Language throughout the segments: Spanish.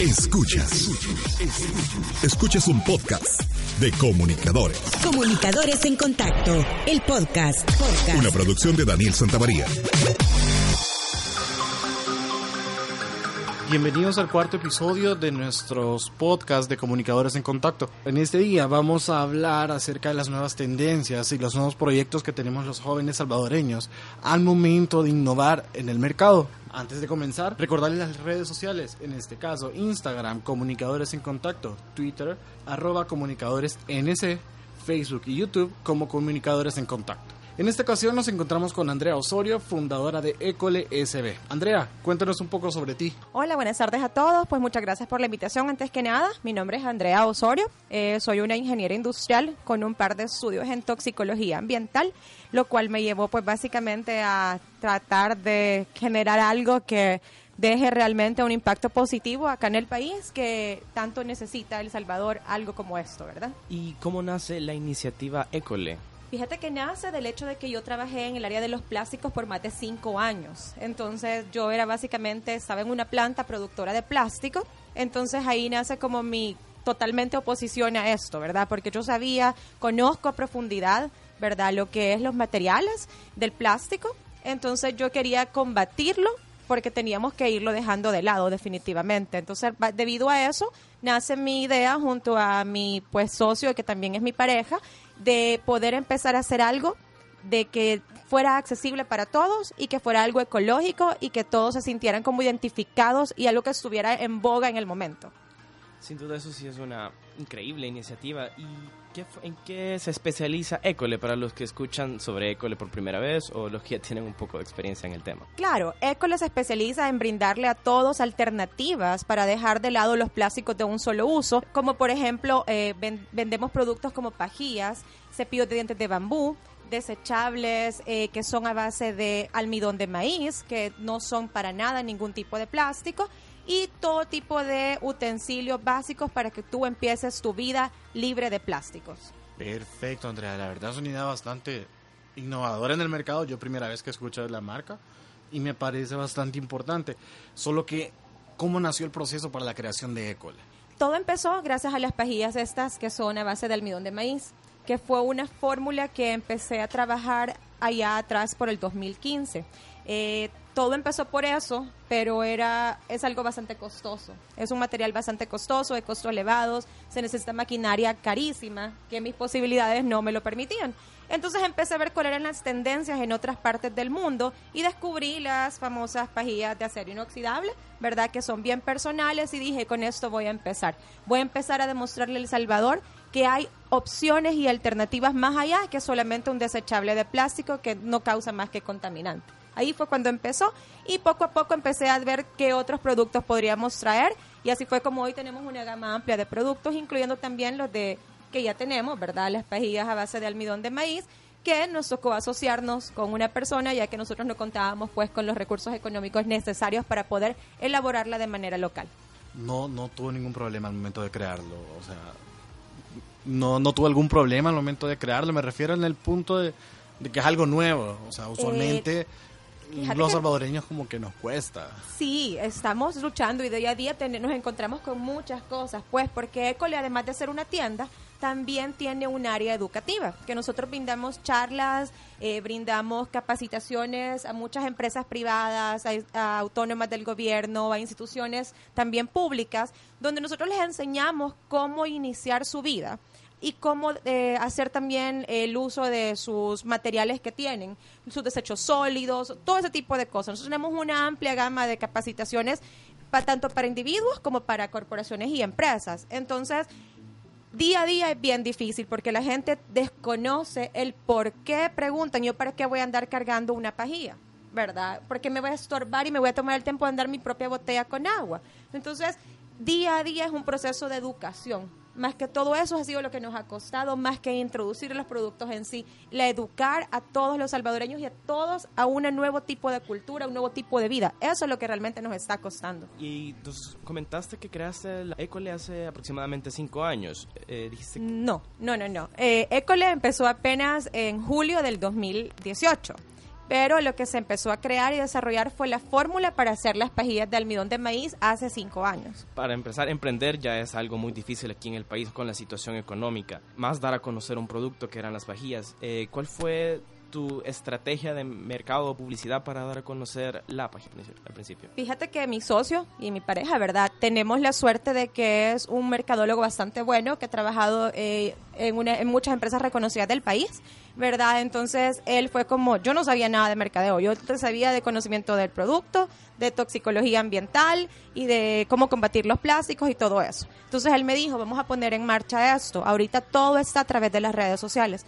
Escuchas. Escuchas un podcast de comunicadores. Comunicadores en contacto. El podcast. podcast. Una producción de Daniel Santamaría. Bienvenidos al cuarto episodio de nuestros podcasts de comunicadores en contacto. En este día vamos a hablar acerca de las nuevas tendencias y los nuevos proyectos que tenemos los jóvenes salvadoreños al momento de innovar en el mercado. Antes de comenzar, recordarles las redes sociales, en este caso Instagram, Comunicadores en Contacto, Twitter, arroba Comunicadores NC, Facebook y YouTube como Comunicadores en Contacto. En esta ocasión nos encontramos con Andrea Osorio, fundadora de Ecole SB. Andrea, cuéntanos un poco sobre ti. Hola, buenas tardes a todos. Pues muchas gracias por la invitación. Antes que nada, mi nombre es Andrea Osorio. Eh, soy una ingeniera industrial con un par de estudios en toxicología ambiental, lo cual me llevó pues básicamente a tratar de generar algo que deje realmente un impacto positivo acá en el país que tanto necesita El Salvador algo como esto, ¿verdad? ¿Y cómo nace la iniciativa Ecole? Fíjate que nace del hecho de que yo trabajé en el área de los plásticos por más de cinco años. Entonces yo era básicamente, estaba en una planta productora de plástico. Entonces ahí nace como mi totalmente oposición a esto, ¿verdad? Porque yo sabía, conozco a profundidad, ¿verdad? Lo que es los materiales del plástico. Entonces yo quería combatirlo porque teníamos que irlo dejando de lado definitivamente. Entonces, debido a eso, nace mi idea junto a mi pues socio, que también es mi pareja, de poder empezar a hacer algo de que fuera accesible para todos y que fuera algo ecológico y que todos se sintieran como identificados y algo que estuviera en boga en el momento. Sin duda eso sí es una increíble iniciativa. ¿Y qué, en qué se especializa Ecole para los que escuchan sobre Ecole por primera vez o los que ya tienen un poco de experiencia en el tema? Claro, Ecole se especializa en brindarle a todos alternativas para dejar de lado los plásticos de un solo uso, como por ejemplo eh, vendemos productos como pajillas, cepillos de dientes de bambú, desechables eh, que son a base de almidón de maíz, que no son para nada ningún tipo de plástico, y todo tipo de utensilios básicos para que tú empieces tu vida libre de plásticos. Perfecto, Andrea. La verdad es una idea bastante innovadora en el mercado. Yo primera vez que escucho de la marca y me parece bastante importante. Solo que, ¿cómo nació el proceso para la creación de Ecole? Todo empezó gracias a las pajillas estas que son a base de almidón de maíz, que fue una fórmula que empecé a trabajar allá atrás por el 2015. Eh, todo empezó por eso, pero era es algo bastante costoso. Es un material bastante costoso, de costos elevados, se necesita maquinaria carísima, que mis posibilidades no me lo permitían. Entonces empecé a ver cuáles eran las tendencias en otras partes del mundo y descubrí las famosas pajillas de acero inoxidable, ¿verdad? Que son bien personales y dije, con esto voy a empezar. Voy a empezar a demostrarle a El Salvador que hay opciones y alternativas más allá que solamente un desechable de plástico que no causa más que contaminante. Ahí fue cuando empezó y poco a poco empecé a ver qué otros productos podríamos traer y así fue como hoy tenemos una gama amplia de productos, incluyendo también los de que ya tenemos, ¿verdad? Las pajillas a base de almidón de maíz que nos tocó asociarnos con una persona ya que nosotros no contábamos pues con los recursos económicos necesarios para poder elaborarla de manera local. No, no tuvo ningún problema al momento de crearlo, o sea, no, no tuvo algún problema al momento de crearlo, me refiero en el punto de, que es algo nuevo, o sea, usualmente... Eh, los salvadoreños como que nos cuesta. Sí, estamos luchando y día a día nos encontramos con muchas cosas, pues porque Ecole, además de ser una tienda, también tiene un área educativa, que nosotros brindamos charlas, eh, brindamos capacitaciones a muchas empresas privadas, a, autónomas del gobierno, a instituciones también públicas, donde nosotros les enseñamos cómo iniciar su vida y cómo eh, hacer también el uso de sus materiales que tienen, sus desechos sólidos, todo ese tipo de cosas. Nosotros tenemos una amplia gama de capacitaciones tanto para individuos como para corporaciones y empresas. Entonces, día a día es bien difícil porque la gente desconoce el por qué preguntan, yo para qué voy a andar cargando una pajilla, ¿verdad? Porque me voy a estorbar y me voy a tomar el tiempo de andar mi propia botella con agua. Entonces, día a día es un proceso de educación. Más que todo eso ha sido lo que nos ha costado, más que introducir los productos en sí, la educar a todos los salvadoreños y a todos a un nuevo tipo de cultura, un nuevo tipo de vida. Eso es lo que realmente nos está costando. Y nos comentaste que creaste la Ecole hace aproximadamente cinco años. Eh, dijiste que- No, no, no, no. Eh, École empezó apenas en julio del 2018. Pero lo que se empezó a crear y desarrollar fue la fórmula para hacer las pajillas de almidón de maíz hace cinco años. Para empezar, emprender ya es algo muy difícil aquí en el país con la situación económica. Más dar a conocer un producto que eran las vajillas. Eh, ¿Cuál fue tu estrategia de mercado o publicidad para dar a conocer la página al principio? Fíjate que mi socio y mi pareja, ¿verdad? Tenemos la suerte de que es un mercadólogo bastante bueno, que ha trabajado eh, en, una- en muchas empresas reconocidas del país, ¿verdad? Entonces, él fue como, yo no sabía nada de mercadeo, yo sabía de conocimiento del producto, de toxicología ambiental y de cómo combatir los plásticos y todo eso. Entonces, él me dijo, vamos a poner en marcha esto. Ahorita todo está a través de las redes sociales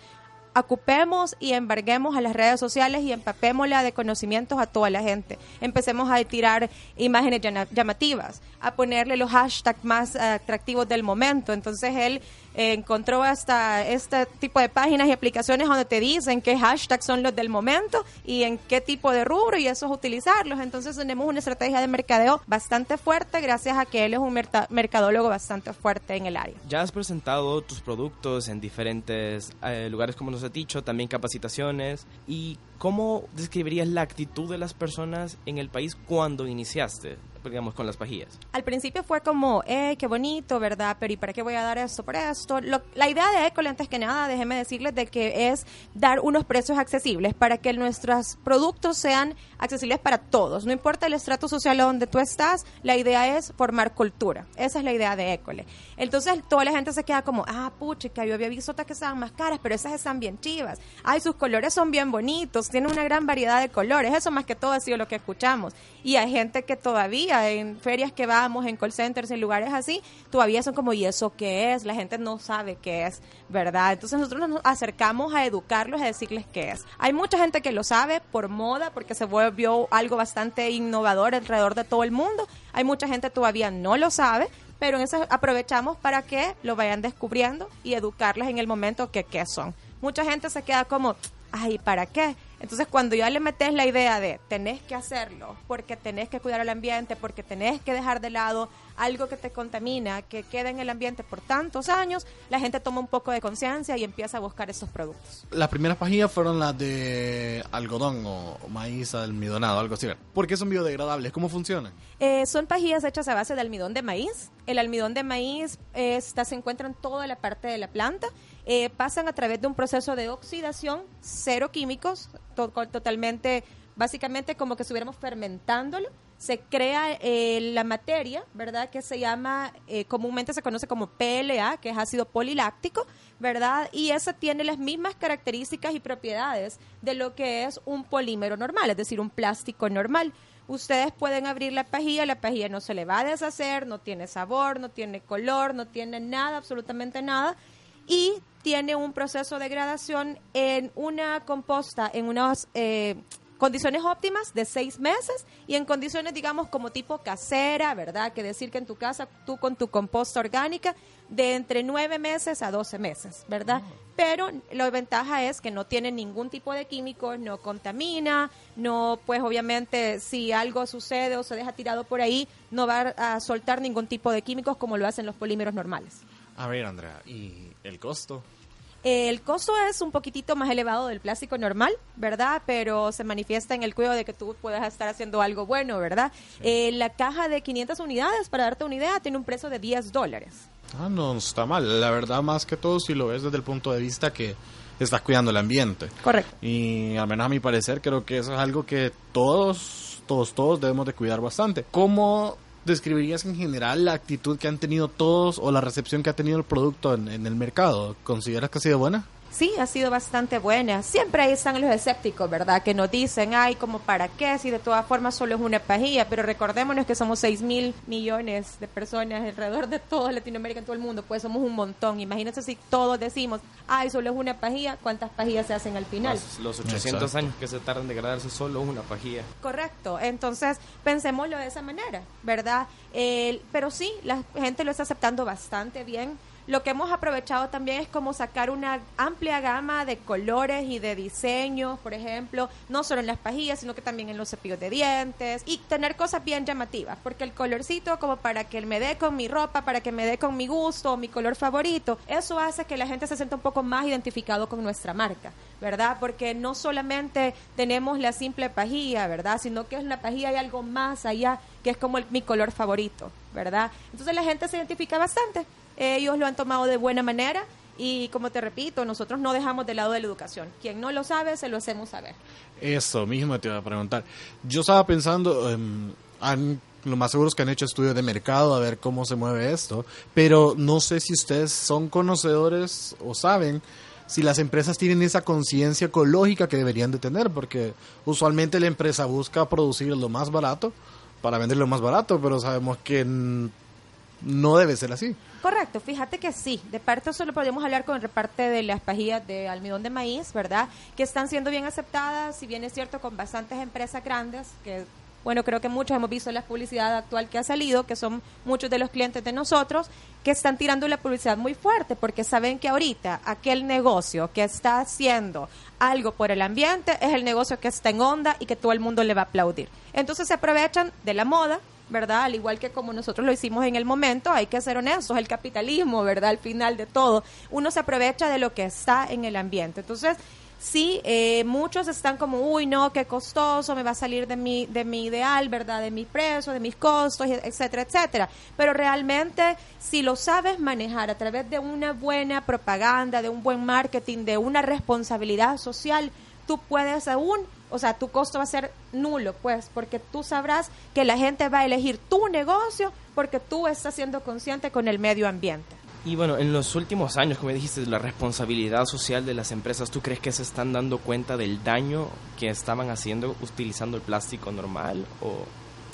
ocupemos y embarguemos a las redes sociales y empapémosla de conocimientos a toda la gente. Empecemos a tirar imágenes llamativas, a ponerle los hashtags más eh, atractivos del momento. Entonces él encontró hasta este tipo de páginas y aplicaciones donde te dicen qué hashtags son los del momento y en qué tipo de rubro y eso es utilizarlos. Entonces tenemos una estrategia de mercadeo bastante fuerte gracias a que él es un mercadólogo bastante fuerte en el área. Ya has presentado tus productos en diferentes eh, lugares, como nos has dicho, también capacitaciones. ¿Y cómo describirías la actitud de las personas en el país cuando iniciaste, digamos, con las pajillas? Al principio fue como, eh, qué bonito, ¿verdad? Pero ¿y para qué voy a dar esto por esto? La idea de Ecole, antes que nada, déjeme decirles de que es dar unos precios accesibles para que nuestros productos sean accesibles para todos. No importa el estrato social donde tú estás, la idea es formar cultura. Esa es la idea de Ecole. Entonces, toda la gente se queda como, ah, puchica, yo había visto otras que estaban más caras, pero esas están bien chivas. Ay, sus colores son bien bonitos, tienen una gran variedad de colores. Eso más que todo ha sido lo que escuchamos. Y hay gente que todavía en ferias que vamos, en call centers, en lugares así, todavía son como, ¿y eso qué es? La gente no sabe qué es, ¿verdad? Entonces nosotros nos acercamos a educarlos, a decirles qué es. Hay mucha gente que lo sabe por moda, porque se volvió algo bastante innovador alrededor de todo el mundo. Hay mucha gente todavía no lo sabe, pero en eso aprovechamos para que lo vayan descubriendo y educarles en el momento que qué son. Mucha gente se queda como, ay, ¿para qué? Entonces, cuando ya le metes la idea de tenés que hacerlo, porque tenés que cuidar el ambiente, porque tenés que dejar de lado algo que te contamina, que queda en el ambiente por tantos años, la gente toma un poco de conciencia y empieza a buscar estos productos. Las primeras pajillas fueron las de algodón o maíz almidonado, algo así. ¿Por qué son biodegradables? ¿Cómo funcionan? Eh, son pajillas hechas a base de almidón de maíz. El almidón de maíz eh, está, se encuentra en toda la parte de la planta. Eh, pasan a través de un proceso de oxidación, cero químicos, to- totalmente, básicamente como que estuviéramos fermentándolo. Se crea eh, la materia, ¿verdad? Que se llama, eh, comúnmente se conoce como PLA, que es ácido poliláctico, ¿verdad? Y esa tiene las mismas características y propiedades de lo que es un polímero normal, es decir, un plástico normal. Ustedes pueden abrir la pajilla, la pajilla no se le va a deshacer, no tiene sabor, no tiene color, no tiene nada, absolutamente nada. Y tiene un proceso de gradación en una composta, en unas eh, condiciones óptimas de seis meses y en condiciones, digamos, como tipo casera, ¿verdad? Que decir que en tu casa, tú con tu composta orgánica, de entre nueve meses a doce meses, ¿verdad? Pero la ventaja es que no tiene ningún tipo de químicos, no contamina, no, pues obviamente si algo sucede o se deja tirado por ahí, no va a soltar ningún tipo de químicos como lo hacen los polímeros normales. A ver, Andrea, ¿y el costo? El costo es un poquitito más elevado del plástico normal, ¿verdad? Pero se manifiesta en el cuidado de que tú puedas estar haciendo algo bueno, ¿verdad? Eh, la caja de 500 unidades, para darte una idea, tiene un precio de 10 dólares. Ah, no está mal. La verdad, más que todo, si lo ves desde el punto de vista que estás cuidando el ambiente. Correcto. Y al menos a mi parecer, creo que eso es algo que todos, todos, todos debemos de cuidar bastante. ¿Cómo describirías en general la actitud que han tenido todos o la recepción que ha tenido el producto en, el mercado? ¿Consideras que ha sido buena? Sí ha sido bastante buena. Siempre ahí están los escépticos, ¿verdad? Que nos dicen, ay, como para qué, si de todas formas solo es una pajilla, pero recordémonos que somos 6 mil millones de personas alrededor de toda Latinoamérica, en todo el mundo, pues somos un montón. Imagínense si todos decimos, ay, solo es una pajilla, ¿cuántas pajillas se hacen al final? Los, los 800 Exacto. años que se tardan de gradarse solo una pajilla. Correcto, entonces pensémoslo de esa manera, ¿verdad? El- pero sí, la gente lo está aceptando bastante bien. Lo que hemos aprovechado también es como sacar una amplia gama de colores y de diseños, por ejemplo, no solo en las pajillas, sino que también en los cepillos de dientes y tener cosas bien llamativas, porque el colorcito como para que me dé con mi ropa, para que me dé con mi gusto, mi color favorito, eso hace que la gente se sienta un poco más identificado con nuestra marca, ¿verdad? Porque no solamente tenemos la simple pajilla, ¿verdad? Sino que es una pajilla y algo más allá, que es como mi color favorito, ¿verdad? Entonces la gente se identifica bastante. Ellos lo han tomado de buena manera y como te repito, nosotros no dejamos de lado de la educación. Quien no lo sabe, se lo hacemos saber. Eso mismo te iba a preguntar. Yo estaba pensando, han, lo más seguro es que han hecho estudios de mercado a ver cómo se mueve esto, pero no sé si ustedes son conocedores o saben si las empresas tienen esa conciencia ecológica que deberían de tener, porque usualmente la empresa busca producir lo más barato para vender lo más barato, pero sabemos que no debe ser así. Correcto, fíjate que sí, de parte solo podemos hablar con el reparte de las pajillas de almidón de maíz, ¿verdad? Que están siendo bien aceptadas, si bien es cierto, con bastantes empresas grandes, que bueno, creo que muchos hemos visto la publicidad actual que ha salido, que son muchos de los clientes de nosotros, que están tirando la publicidad muy fuerte, porque saben que ahorita aquel negocio que está haciendo algo por el ambiente es el negocio que está en onda y que todo el mundo le va a aplaudir. Entonces se aprovechan de la moda, ¿verdad? Al igual que como nosotros lo hicimos en el momento, hay que ser honestos, el capitalismo, ¿verdad? Al final de todo, uno se aprovecha de lo que está en el ambiente. Entonces, sí, eh, muchos están como, uy, no, qué costoso, me va a salir de mi, de mi ideal, ¿verdad? De mis precios, de mis costos, etcétera, etcétera. Pero realmente, si lo sabes manejar a través de una buena propaganda, de un buen marketing, de una responsabilidad social, tú puedes aún, o sea, tu costo va a ser nulo, pues, porque tú sabrás que la gente va a elegir tu negocio porque tú estás siendo consciente con el medio ambiente. Y bueno, en los últimos años, como dijiste, la responsabilidad social de las empresas, ¿tú crees que se están dando cuenta del daño que estaban haciendo utilizando el plástico normal o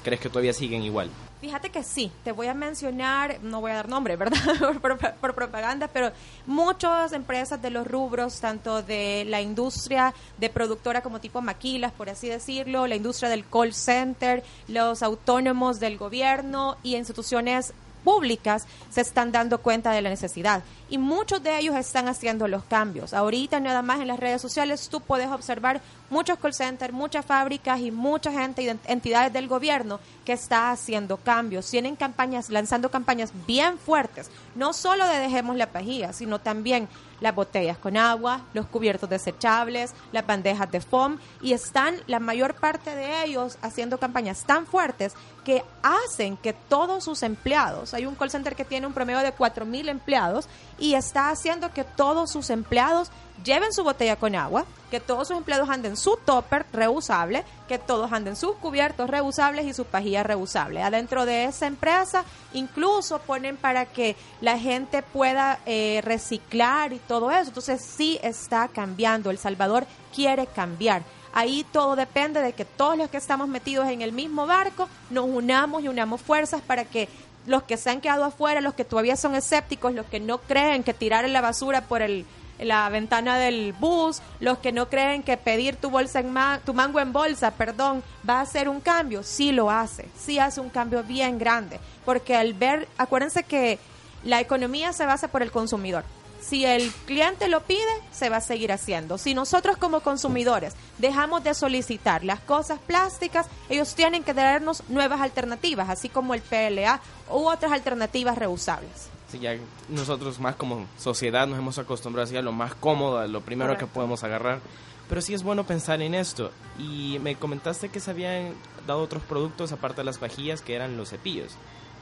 crees que todavía siguen igual? Fíjate que sí, te voy a mencionar, no voy a dar nombre, ¿verdad? por, por- propaganda, pero muchas empresas de los rubros, tanto de la industria de productora como tipo maquilas, por así decirlo, la industria del call center, los autónomos del gobierno y instituciones públicas se están dando cuenta de la necesidad y muchos de ellos están haciendo los cambios. Ahorita nada más en las redes sociales tú puedes observar muchos call centers, muchas fábricas y mucha gente entidades del gobierno que está haciendo cambios. Tienen campañas, lanzando campañas bien fuertes, no solo de dejemos la pajilla, sino también las botellas con agua, los cubiertos desechables, las bandejas de foam y están la mayor parte de ellos haciendo campañas tan fuertes que hacen que todos sus empleados, hay un call center que tiene un promedio de 4.000 empleados y está haciendo que todos sus empleados lleven su botella con agua, que todos sus empleados anden su topper reusable, que todos anden sus cubiertos reusables y sus pajillas reusables. Adentro de esa empresa incluso ponen para que la gente pueda eh, reciclar y todo eso. Entonces sí está cambiando. El Salvador quiere cambiar. Ahí todo depende de que todos los que estamos metidos en el mismo barco nos unamos y unamos fuerzas para que los que se han quedado afuera, los que todavía son escépticos, los que no creen que tirar la basura por el, la ventana del bus, los que no creen que pedir tu bolsa en ma- tu mango en bolsa, perdón, va a hacer un cambio, sí lo hace, sí hace un cambio bien grande, porque al ver, acuérdense que la economía se basa por el consumidor. Si el cliente lo pide, se va a seguir haciendo. Si nosotros como consumidores dejamos de solicitar las cosas plásticas, ellos tienen que darnos nuevas alternativas, así como el PLA u otras alternativas reusables. Sí, ya nosotros más como sociedad nos hemos acostumbrado así a lo más cómodo, a lo primero Correcto. que podemos agarrar. Pero sí es bueno pensar en esto. Y me comentaste que se habían dado otros productos aparte de las vajillas que eran los cepillos.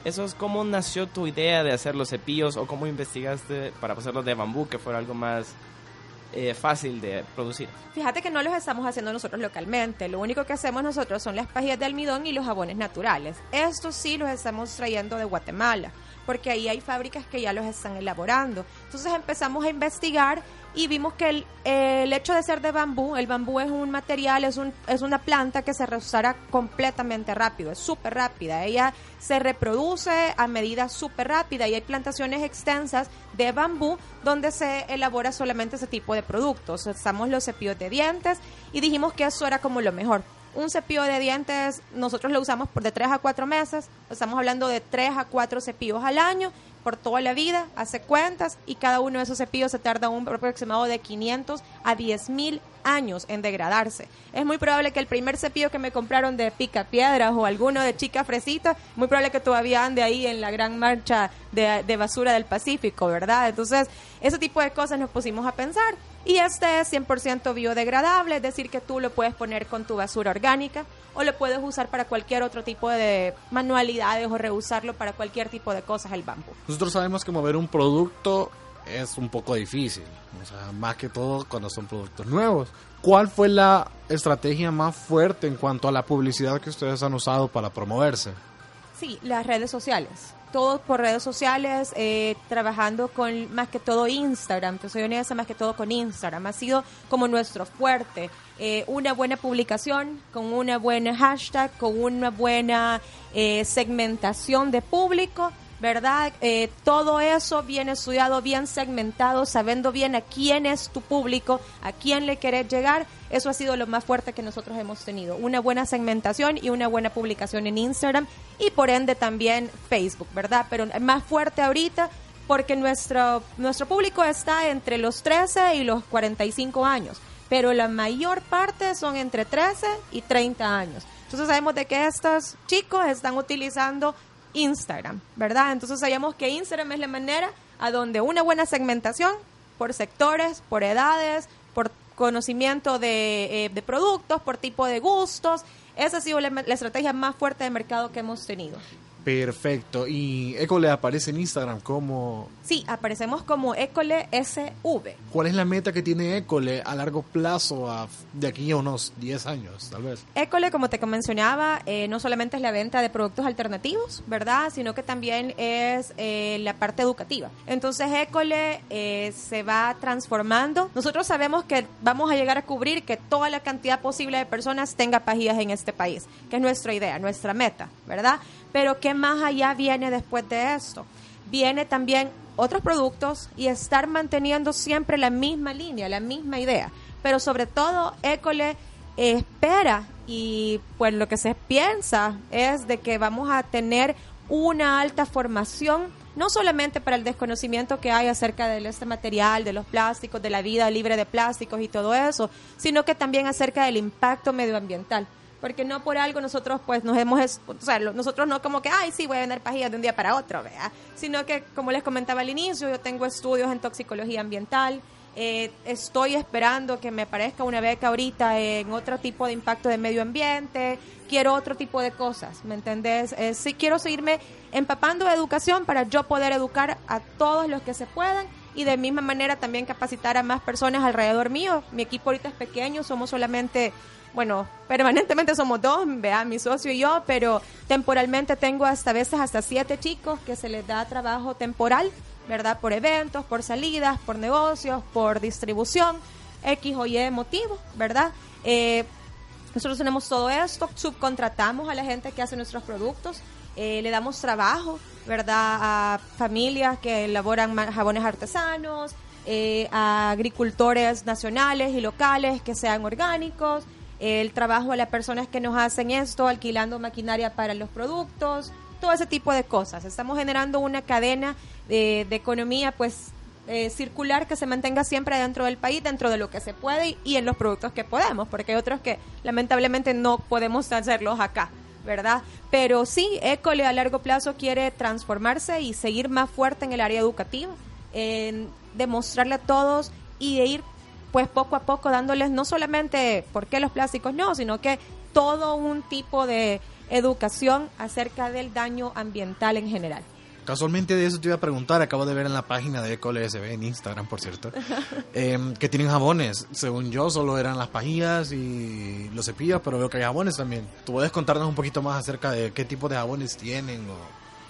Eso es cómo nació tu idea de hacer los cepillos o cómo investigaste para hacerlos de bambú, que fuera algo más eh, fácil de producir. Fíjate que no los estamos haciendo nosotros localmente. Lo único que hacemos nosotros son las pajillas de almidón y los jabones naturales. Estos sí los estamos trayendo de Guatemala. porque ahí hay fábricas que ya los están elaborando. Entonces empezamos a investigar y vimos que el, el, hecho de ser de bambú, el bambú es un material, es, un, es una planta que se reusará completamente rápido, es súper rápida. Ella se reproduce a medida súper rápida y hay plantaciones extensas de bambú donde se elabora solamente ese tipo de productos. Usamos los cepillos de dientes y dijimos que eso era como lo mejor. Un cepillo de dientes nosotros lo usamos por de 3 a 4 meses, estamos hablando de 3 a 4 cepillos al año por toda la vida, hace cuentas y cada uno de esos cepillos se tarda un aproximado de 500 a 10 mil años en degradarse. Es muy probable que el primer cepillo que me compraron de pica piedras o alguno de chica fresita, muy probable que todavía ande ahí en la gran marcha de, de basura del Pacífico, ¿verdad? Entonces, ese tipo de cosas nos pusimos a pensar. Y este es 100% biodegradable, es decir, que tú lo puedes poner con tu basura orgánica o lo puedes usar para cualquier otro tipo de manualidades o reusarlo para cualquier tipo de cosas el bambú. Nosotros sabemos que mover un producto es un poco difícil, o sea, más que todo cuando son productos nuevos. ¿Cuál fue la estrategia más fuerte en cuanto a la publicidad que ustedes han usado para promoverse? Sí, las redes sociales todo por redes sociales, eh, trabajando con más que todo Instagram, te soy honesta, más que todo con Instagram. Ha sido como nuestro fuerte. Eh, una buena publicación, con una buena hashtag, con una buena eh, segmentación de público ¿verdad? Eh, todo eso bien estudiado, bien segmentado, sabiendo bien a quién es tu público, a quién le querés llegar. Eso ha sido lo más fuerte que nosotros hemos tenido. Una buena segmentación y una buena publicación en Instagram y por ende también Facebook, ¿verdad? Pero más fuerte ahorita porque nuestro, nuestro público está entre los 13 y los 45 años, pero la mayor parte son entre 13 y 30 años. Entonces sabemos de que estos chicos están utilizando Instagram, ¿verdad? Entonces sabíamos que Instagram es la manera a donde una buena segmentación por sectores, por edades, por conocimiento de, eh, productos, por tipo de gustos, esa ha sido la, la estrategia más fuerte de mercado que hemos tenido. Perfecto. ¿Y Ecole aparece en Instagram como...? Sí, aparecemos como Ecole SV. ¿Cuál es la meta que tiene Ecole a largo plazo, a, de aquí a unos 10 años, tal vez? Ecole, como te mencionaba, eh, no solamente es la venta de productos alternativos, ¿verdad? Sino que también es eh, la parte educativa. Entonces, Ecole eh, se va transformando. Nosotros sabemos que vamos a llegar a cubrir que toda la cantidad posible de personas tenga pajillas en este país, que es nuestra idea, nuestra meta, ¿verdad? Pero ¿qué más allá viene después de esto? Viene también otros productos y estar manteniendo siempre la misma línea, la misma idea. Pero sobre todo, École espera y pues lo que se piensa es de que vamos a tener una alta formación no solamente para el desconocimiento que hay acerca de este material, de los plásticos, de la vida libre de plásticos y todo eso, sino que también acerca del impacto medioambiental porque no por algo nosotros pues nos hemos, o sea, nosotros no como que, ay, sí, voy a vender pajillas de un día para otro, ¿verdad? Sino que, como les comentaba al inicio, yo tengo estudios en toxicología ambiental, eh, estoy esperando que me aparezca una beca ahorita en otro tipo de impacto de medio ambiente, quiero otro tipo de cosas, ¿me entendés? Eh, sí quiero seguirme empapando de educación para yo poder educar a todos los que se puedan y de misma manera también capacitar a más personas alrededor mío. Mi equipo ahorita es pequeño, somos solamente bueno, permanentemente somos dos, vea, mi socio y yo, pero temporalmente tengo hasta veces hasta siete chicos que se les da trabajo temporal, ¿verdad? Por eventos, por salidas, por negocios, por distribución, X o Y motivo, ¿verdad? Eh, nosotros tenemos todo esto, subcontratamos a la gente que hace nuestros productos, eh, le damos trabajo, ¿verdad? A familias que elaboran jabones artesanos, eh, a agricultores nacionales y locales que sean orgánicos, el trabajo a las personas que nos hacen esto, alquilando maquinaria para los productos, todo ese tipo de cosas. Estamos generando una cadena de, economía pues eh, circular que se mantenga siempre dentro del país, dentro de lo que se puede y, en los productos que podemos, porque hay otros que lamentablemente no podemos hacerlos acá. ¿Verdad? Pero sí, Ecole a largo plazo quiere transformarse y seguir más fuerte en el área educativa, en demostrarle a todos y de ir pues poco a poco dándoles no solamente por qué los plásticos no, sino que todo un tipo de educación acerca del daño ambiental en general. Casualmente de eso te iba a preguntar, acabo de ver en la página de EcoLSB en Instagram, por cierto, em, que tienen jabones. Según yo, solo eran las pajillas y los cepillos, pero veo que hay jabones también. ¿Tú puedes contarnos un poquito más acerca de qué tipo de jabones tienen? O...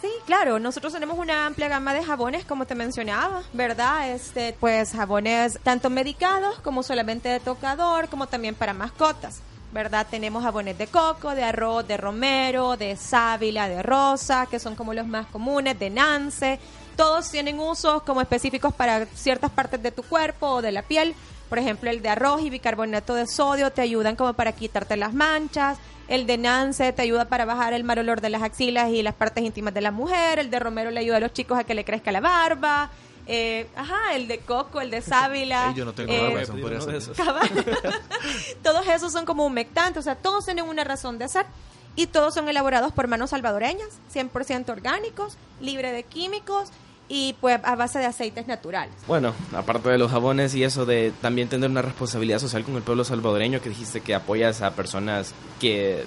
Sí, claro, nosotros tenemos una amplia gama de jabones, como te mencionaba, ¿verdad? Este, pues jabones tanto medicados como solamente de tocador, como también para mascotas. ¿Verdad? Tenemos jabones de coco, de arroz, de romero, de sábila, de rosa, que son como los más comunes, de nance. Todos tienen usos como específicos para ciertas partes de tu cuerpo o de la piel. Por ejemplo, el de arroz y bicarbonato de sodio te ayudan como para quitarte las manchas. El de Nance te ayuda para bajar el mal olor de las axilas y las partes íntimas de la mujer. El de Romero le ayuda a los chicos a que le crezca la barba. Eh, ajá, el de coco, el de sábila. yo no tengo eh, eso ser. esos. Cabal. todos esos son como humectantes, o sea, todos tienen una razón de ser. Y todos son elaborados por manos salvadoreñas, 100% orgánicos, libre de químicos y pues a base de aceites naturales. Bueno, aparte de los jabones y eso de también tener una responsabilidad social con el pueblo salvadoreño, que dijiste que apoyas a personas que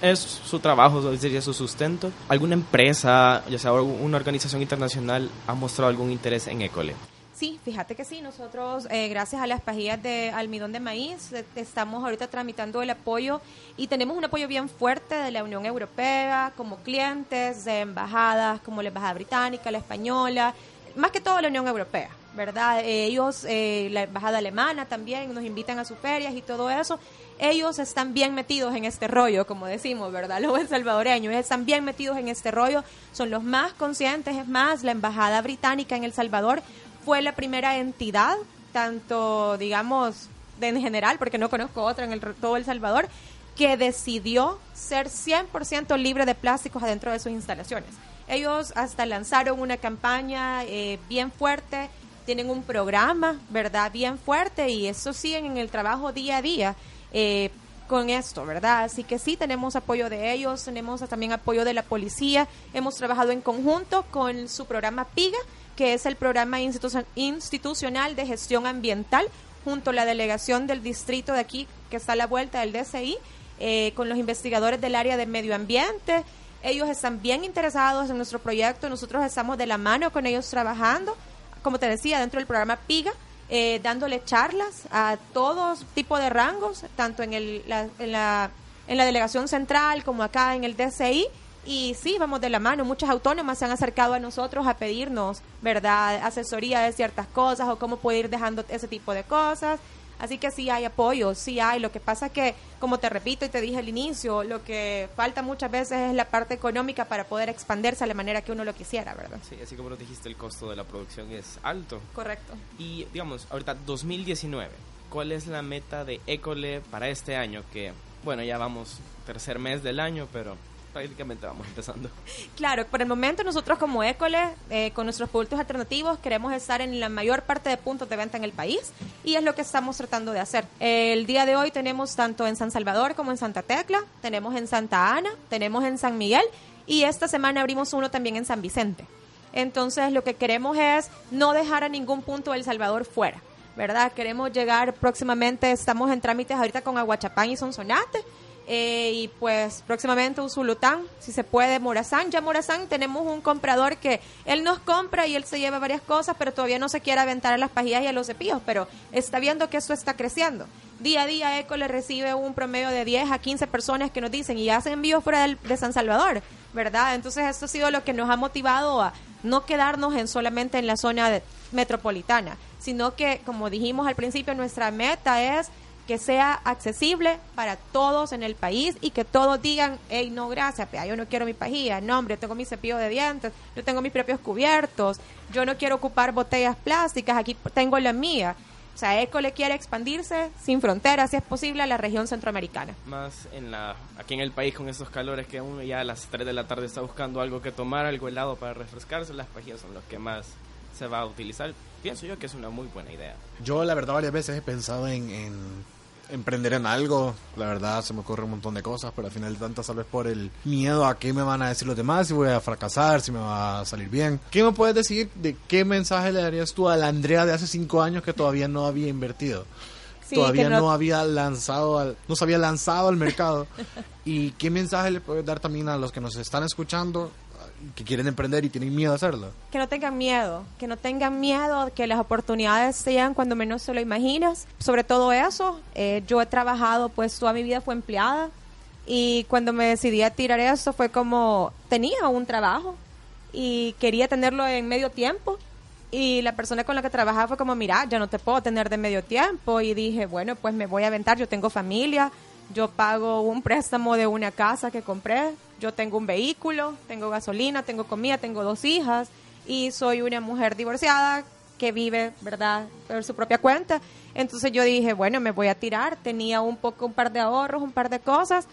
es su trabajo, sería su sustento. ¿Alguna empresa, ya sea una organización internacional, ha mostrado algún interés en Ecole? Sí, fíjate que sí, nosotros eh, gracias a las pajillas de almidón de maíz eh, estamos ahorita tramitando el apoyo y tenemos un apoyo bien fuerte de la Unión Europea como clientes, de embajadas como la Embajada Británica, la Española, más que todo la Unión Europea, ¿verdad? Ellos, eh, la Embajada Alemana también nos invitan a sus ferias y todo eso. Ellos están bien metidos en este rollo, como decimos, ¿verdad? Los salvadoreños están bien metidos en este rollo, son los más conscientes, es más, la Embajada Británica en El Salvador fue la primera entidad, tanto, digamos, en general, porque no conozco otra en el, todo El Salvador, que decidió ser 100% libre de plásticos adentro de sus instalaciones. Ellos hasta lanzaron una campaña eh, bien fuerte, tienen un programa, ¿verdad? Bien fuerte y eso siguen en el trabajo día a día. Eh, con esto, ¿verdad? Así que sí, tenemos apoyo de ellos, tenemos también apoyo de la policía, hemos trabajado en conjunto con su programa PIGA, que es el programa institu- institucional de gestión ambiental, junto a la delegación del distrito de aquí, que está a la vuelta del DCI, eh, con los investigadores del área de medio ambiente. Ellos están bien interesados en nuestro proyecto, nosotros estamos de la mano con ellos trabajando, como te decía, dentro del programa PIGA, eh, dándole charlas a todos tipo de rangos, tanto en, el, la, en, la, en la delegación central como acá en el DCI. Y sí, vamos de la mano. Muchas autónomas se han acercado a nosotros a pedirnos, ¿verdad?, asesoría de ciertas cosas o cómo puede ir dejando ese tipo de cosas. Así que sí hay apoyo, sí hay. Lo que pasa que, como te repito y te dije al inicio, lo que falta muchas veces es la parte económica para poder expandirse a la manera que uno lo quisiera, ¿verdad? Sí, así como nos dijiste, el costo de la producción es alto. Correcto. Y digamos, ahorita 2019, ¿cuál es la meta de Ecole para este año? Que, bueno, ya vamos tercer mes del año, pero prácticamente vamos empezando. Claro, por el momento nosotros como École, eh, con nuestros productos alternativos, queremos estar en la mayor parte de puntos de venta en el país y es lo que estamos tratando de hacer. El día de hoy tenemos tanto en San Salvador como en Santa Tecla, tenemos en Santa Ana, tenemos en San Miguel y esta semana abrimos uno también en San Vicente. Entonces lo que queremos es no dejar a ningún punto de El Salvador fuera. ¿Verdad? Queremos llegar próximamente, estamos en trámites ahorita con Aguachapán y Sonsonate, eh, y pues próximamente Usulután, si se puede, Morazán. Ya Morazán tenemos un comprador que él nos compra y él se lleva varias cosas, pero todavía no se quiere aventar a las pajillas y a los cepillos, pero está viendo que esto está creciendo. Día a día Eco le recibe un promedio de 10 a 15 personas que nos dicen y hacen envíos fuera de San Salvador, ¿verdad? Entonces esto ha sido lo que nos ha motivado a no quedarnos en solamente en la zona de- metropolitana, sino que, como dijimos al principio, nuestra meta es que sea accesible para todos en el país y que todos digan, hey, no, gracias, pea, yo no quiero mi pajilla, no, hombre, yo tengo mi cepillo de dientes, yo tengo mis propios cubiertos, yo no quiero ocupar botellas plásticas, aquí tengo la mía. O sea, ECO le quiere expandirse sin fronteras, si es posible, a la región centroamericana. Más en la, aquí en el país con estos calores que uno ya a las 3 de la tarde está buscando algo que tomar, algo helado para refrescarse, las pajillas son los que más se va a utilizar. Pienso yo que es una muy buena idea. Yo, la verdad, varias veces he pensado en, en emprender en algo. La verdad, se me ocurre un montón de cosas, pero al final de tantas, tal vez por el miedo a qué me van a decir los demás, si voy a fracasar, si me va a salir bien. ¿Qué me puedes decir de qué mensaje le darías tú a la Andrea de hace cinco años que todavía no había invertido? Sí, todavía no... no- había lanzado, al- no se había lanzado al mercado. ¿Y qué mensaje le puedes dar también a los que nos están escuchando que quieren emprender y tienen miedo a hacerlo? que no tengan miedo, que no tengan miedo, que las oportunidades sean cuando menos se lo imaginas. Sobre todo eso, eh, yo he trabajado, pues toda mi vida fue empleada y cuando me decidí a tirar eso fue como tenía un trabajo, y quería tenerlo en medio tiempo. Y la persona con la que trabajaba fue como, mira, ya no te puedo tener de medio tiempo. Y dije, bueno, pues me voy a aventar, yo tengo familia, yo pago un préstamo de una casa que compré, yo tengo un vehículo, tengo gasolina, tengo comida, tengo dos hijas y soy una mujer divorciada que vive, ¿verdad?, por su propia cuenta. Entonces yo dije, bueno, me voy a tirar, tenía un poco, un par de ahorros, un par de cosas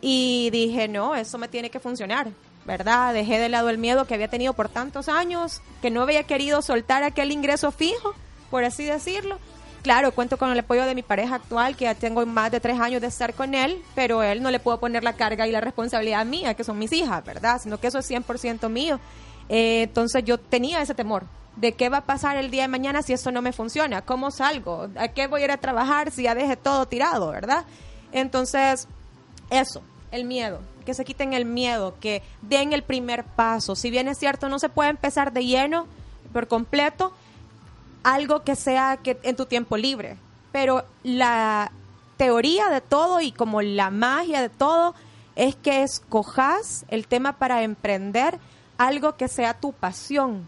y dije, no, eso me tiene que funcionar, ¿verdad? Dejé de lado el miedo que había tenido por tantos años, que no había querido soltar aquel ingreso fijo, por así decirlo. Claro, cuento con el apoyo de mi pareja actual, que ya tengo más de tres años de estar con él, pero él no le puedo poner la carga y la responsabilidad mía, que son mis hijas, ¿verdad? Sino que eso es 100% mío. Eh, entonces yo tenía ese temor de qué va a pasar el día de mañana si esto no me funciona, cómo salgo, a qué voy a ir a trabajar si ya dejé todo tirado, ¿verdad? Entonces, eso, el miedo, que se quiten el miedo, que den el primer paso. Si bien es cierto, no se puede empezar de lleno, por completo, algo que sea que en tu tiempo libre. Pero la teoría de todo y como la magia de todo es que escojas el tema para emprender algo que sea tu pasión,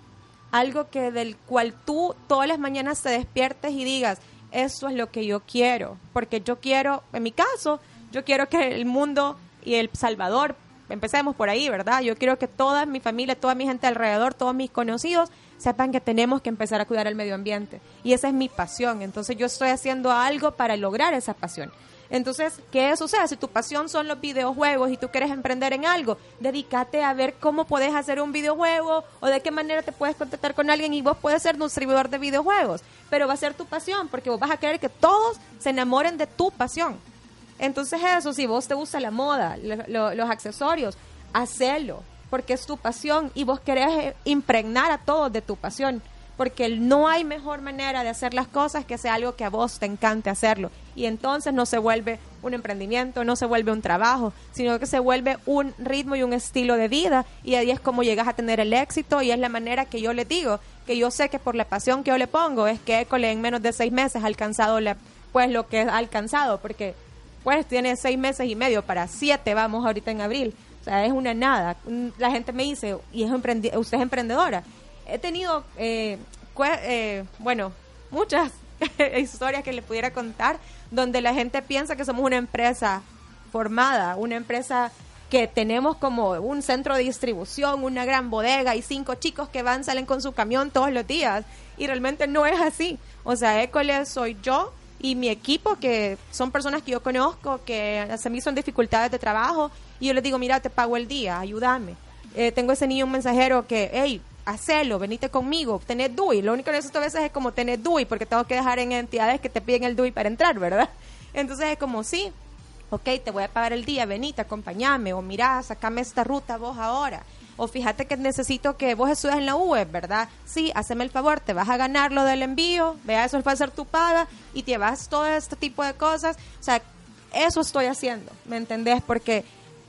algo que del cual tú todas las mañanas te despiertes y digas, eso es lo que yo quiero, porque yo quiero, en mi caso, yo quiero que el mundo y El Salvador, empecemos por ahí, ¿verdad? Yo quiero que toda mi familia, toda mi gente alrededor, todos mis conocidos sepan que tenemos que empezar a cuidar el medio ambiente. Y esa es mi pasión. Entonces yo estoy haciendo algo para lograr esa pasión. Entonces, ¿qué eso sea? Si tu pasión son los videojuegos y tú quieres emprender en algo, dedícate a ver cómo puedes hacer un videojuego o de qué manera te puedes contactar con alguien y vos puedes ser un servidor de videojuegos. Pero va a ser tu pasión porque vos vas a querer que todos se enamoren de tu pasión. Entonces eso, si vos te gusta la moda, los accesorios, hacelo, porque es tu pasión y vos querés eh, impregnar a todos de tu pasión, porque no hay mejor manera de hacer las cosas que sea algo que a vos te encante hacerlo. Y entonces no se vuelve un emprendimiento, no se vuelve un trabajo, sino que se vuelve un ritmo y un estilo de vida y ahí es como llegas a tener el éxito y es la manera que yo le digo, que yo sé que por la pasión que yo le pongo es que Ecole en menos de seis meses ha alcanzado pues lo que ha alcanzado, porque pues tiene seis meses y medio para siete, vamos ahorita en abril. O sea, es una nada. La gente me dice, y es usted es emprendedora. He tenido, eh, eh, bueno, muchas historias que le pudiera contar donde la gente piensa que somos una empresa formada, una empresa que tenemos como un centro de distribución, una gran bodega y cinco chicos que van, salen con su camión todos los días. Y realmente no es así. O sea, École soy yo, y mi equipo, que son personas que yo conozco, que se me en dificultades de trabajo, y yo les digo, mira, te pago el día, ayúdame. Eh, tengo ese niño un mensajero que, hey, hacelo, venite conmigo, tenés DUI. Lo único que necesito a veces es como tener DUI, porque tengo que dejar en entidades que te piden el DUI para entrar, ¿verdad? Entonces es como, sí, ok, te voy a pagar el día, venite, acompáñame, o mira, sacame esta ruta vos ahora o fíjate que necesito que vos estudies en la web, ¿verdad? Sí, haceme el favor, te vas a ganar lo del envío, vea, eso va a ser tu paga y te vas todo este tipo de cosas. O sea, eso estoy haciendo, ¿me entendés? Porque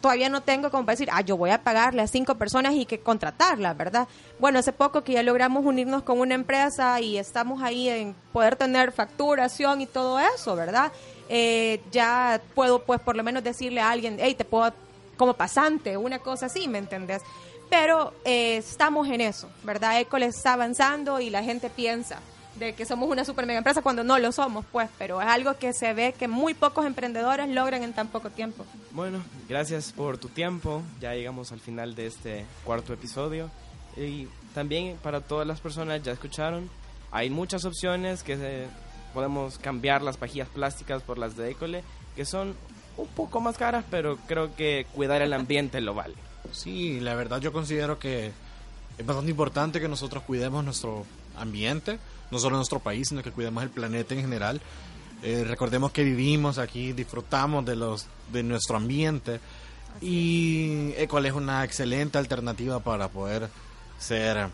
todavía no tengo como para decir, ah, yo voy a pagarle a cinco personas y que contratarlas, ¿verdad? Bueno, hace poco que ya logramos unirnos con una empresa y estamos ahí en poder tener facturación y todo eso, ¿verdad? Eh, ya puedo, pues, por lo menos decirle a alguien, hey, te puedo como pasante, una cosa así, ¿me entendés? Pero eh, estamos en eso, ¿verdad? École está avanzando y la gente piensa de que somos una super mega empresa cuando no lo somos, pues, pero es algo que se ve que muy pocos emprendedores logran en tan poco tiempo. Bueno, gracias por tu tiempo. Ya llegamos al final de este cuarto episodio. Y también para todas las personas, ya escucharon, hay muchas opciones que podemos cambiar las pajillas plásticas por las de École, que son un poco más caras, pero creo que cuidar el ambiente lo vale. Sí, la verdad yo considero que es bastante importante que nosotros cuidemos nuestro ambiente, no solo nuestro país, sino que cuidemos el planeta en general. Eh, recordemos que vivimos aquí, disfrutamos de los de nuestro ambiente y Ecole es una excelente alternativa para poder ser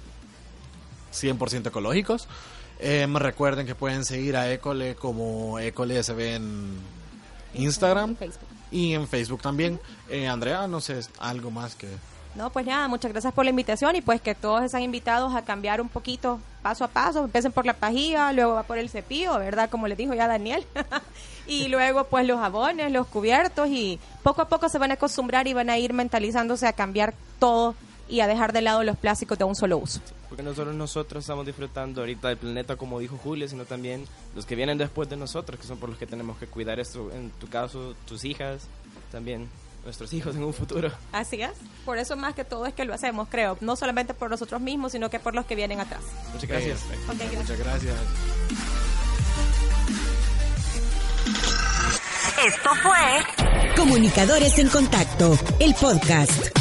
100% ecológicos. Eh, me recuerden que pueden seguir a Ecole como Ecole SB en Instagram y en Facebook también. Eh, Andrea, no sé, algo más que... No, pues nada, muchas gracias por la invitación y pues que todos están invitados a cambiar un poquito paso a paso. Empiecen por la pajilla, luego va por el cepillo, ¿verdad? Como le dijo ya Daniel. y luego pues los jabones, los cubiertos y poco a poco se van a acostumbrar y van a ir mentalizándose a cambiar todo y a dejar de lado los plásticos de un solo uso. Porque no solo nosotros estamos disfrutando ahorita del planeta, como dijo Julia, sino también los que vienen después de nosotros, que son por los que tenemos que cuidar esto. En tu caso, tus hijas, también nuestros hijos en un futuro. Así es. Por eso más que todo es que lo hacemos, creo. No solamente por nosotros mismos, sino que por los que vienen atrás. Muchas gracias. Muchas gracias. Esto fue Comunicadores en Contacto, el podcast.